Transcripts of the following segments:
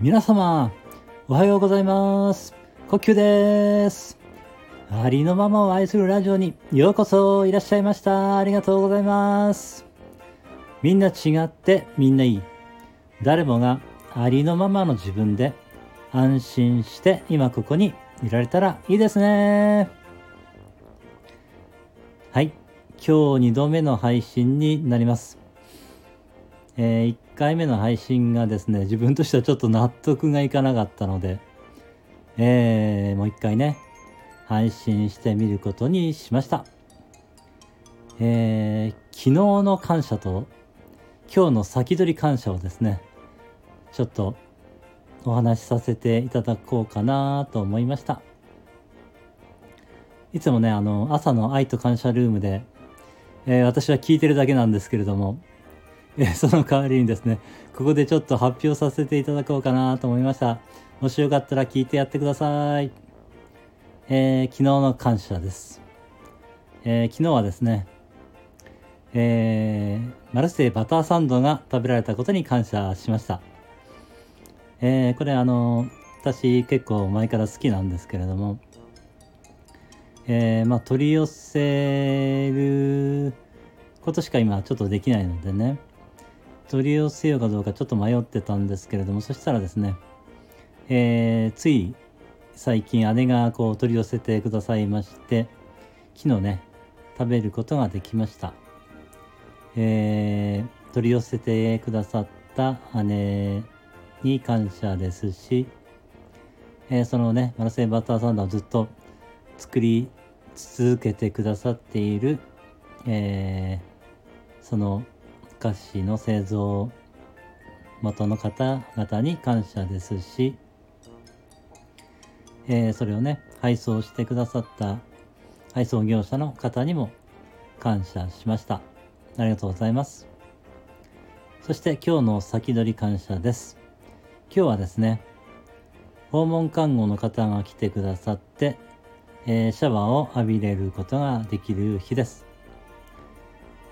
皆様、おはようございます。呼吸です。ありのままを愛するラジオにようこそいらっしゃいました。ありがとうございます。みんな違ってみんないい。誰もがありのままの自分で安心して今ここにいられたらいいですね。はい。今日2度目の配信になります。え1回目の配信がですね、自分としてはちょっと納得がいかなかったので、えー、もう一回ね、配信してみることにしました。えー、昨日の感謝と今日の先取り感謝をですね、ちょっとお話しさせていただこうかなと思いました。いつもね、あの、朝の愛と感謝ルームで、えー私は聞いてるだけなんですけれども、えーその代わりにですね、ここでちょっと発表させていただこうかなと思いました。もしよかったら聞いてやってください。えー昨日の感謝です。え昨日はですね、えマルセイバターサンドが食べられたことに感謝しました。えこれあの、私結構前から好きなんですけれども、えーまあ取り寄せることしか今ちょっとできないのでね、取り寄せようかどうかちょっと迷ってたんですけれども、そしたらですね、えーつい最近姉がこう取り寄せてくださいまして、昨日ね、食べることができました。えー取り寄せてくださった姉に感謝ですし、えーそのね、マルセイバターサンドをずっと作り続けてくださっている、えーその菓子の製造元の方々に感謝ですし、えーそれをね、配送してくださった配送業者の方にも感謝しました。ありがとうございます。そして今日の先取り感謝です。今日はですね、訪問看護の方が来てくださって、えシャワーを浴びれることができる日です。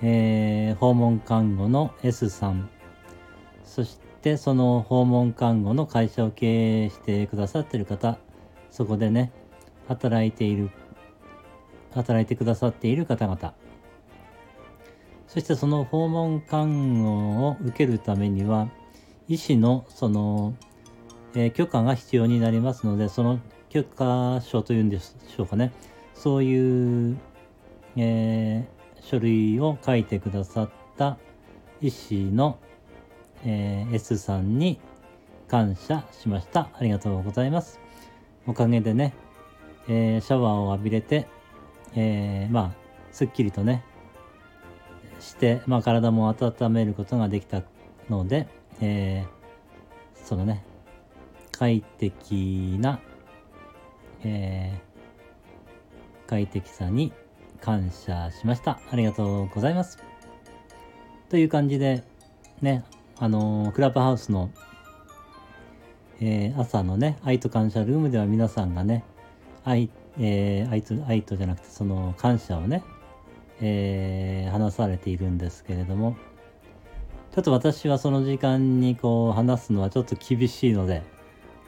えー訪問看護の S さん、そしてその訪問看護の会社を経営してくださってる方、そこでね、働いている、働いてくださっている方々、そしてその訪問看護を受けるためには、医師のその、え許可が必要になりますので、その許可書というんでしょうかね、そういう、えー書類を書いてくださった医師の、えー S さんに感謝しました。ありがとうございます。おかげでね、えーシャワーを浴びれて、えーまあ、すっきりとね、して、まあ、体も温めることができたので、えーそのね、快適な、えー快適さに感謝しました。ありがとうございます。という感じで、ね、あのークラブハウスの、えー朝のね、愛と感謝ルームでは皆さんがね、愛、えー愛と、愛とじゃなくて、その感謝をね、えー話されているんですけれども、ちょっと私はその時間にこう話すのはちょっと厳しいので、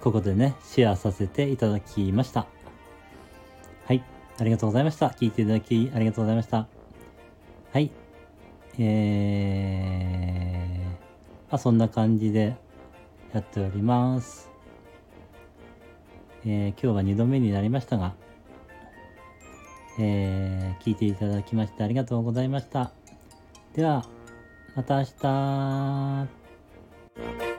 ここでね、シェアさせていただきました。はい。ありがとうございました。聞いていただきありがとうございました。はい。えー、まあ、そんな感じでやっております。えー今日は2度目になりましたが、えー聞いていただきましてありがとうございました。では、また明日。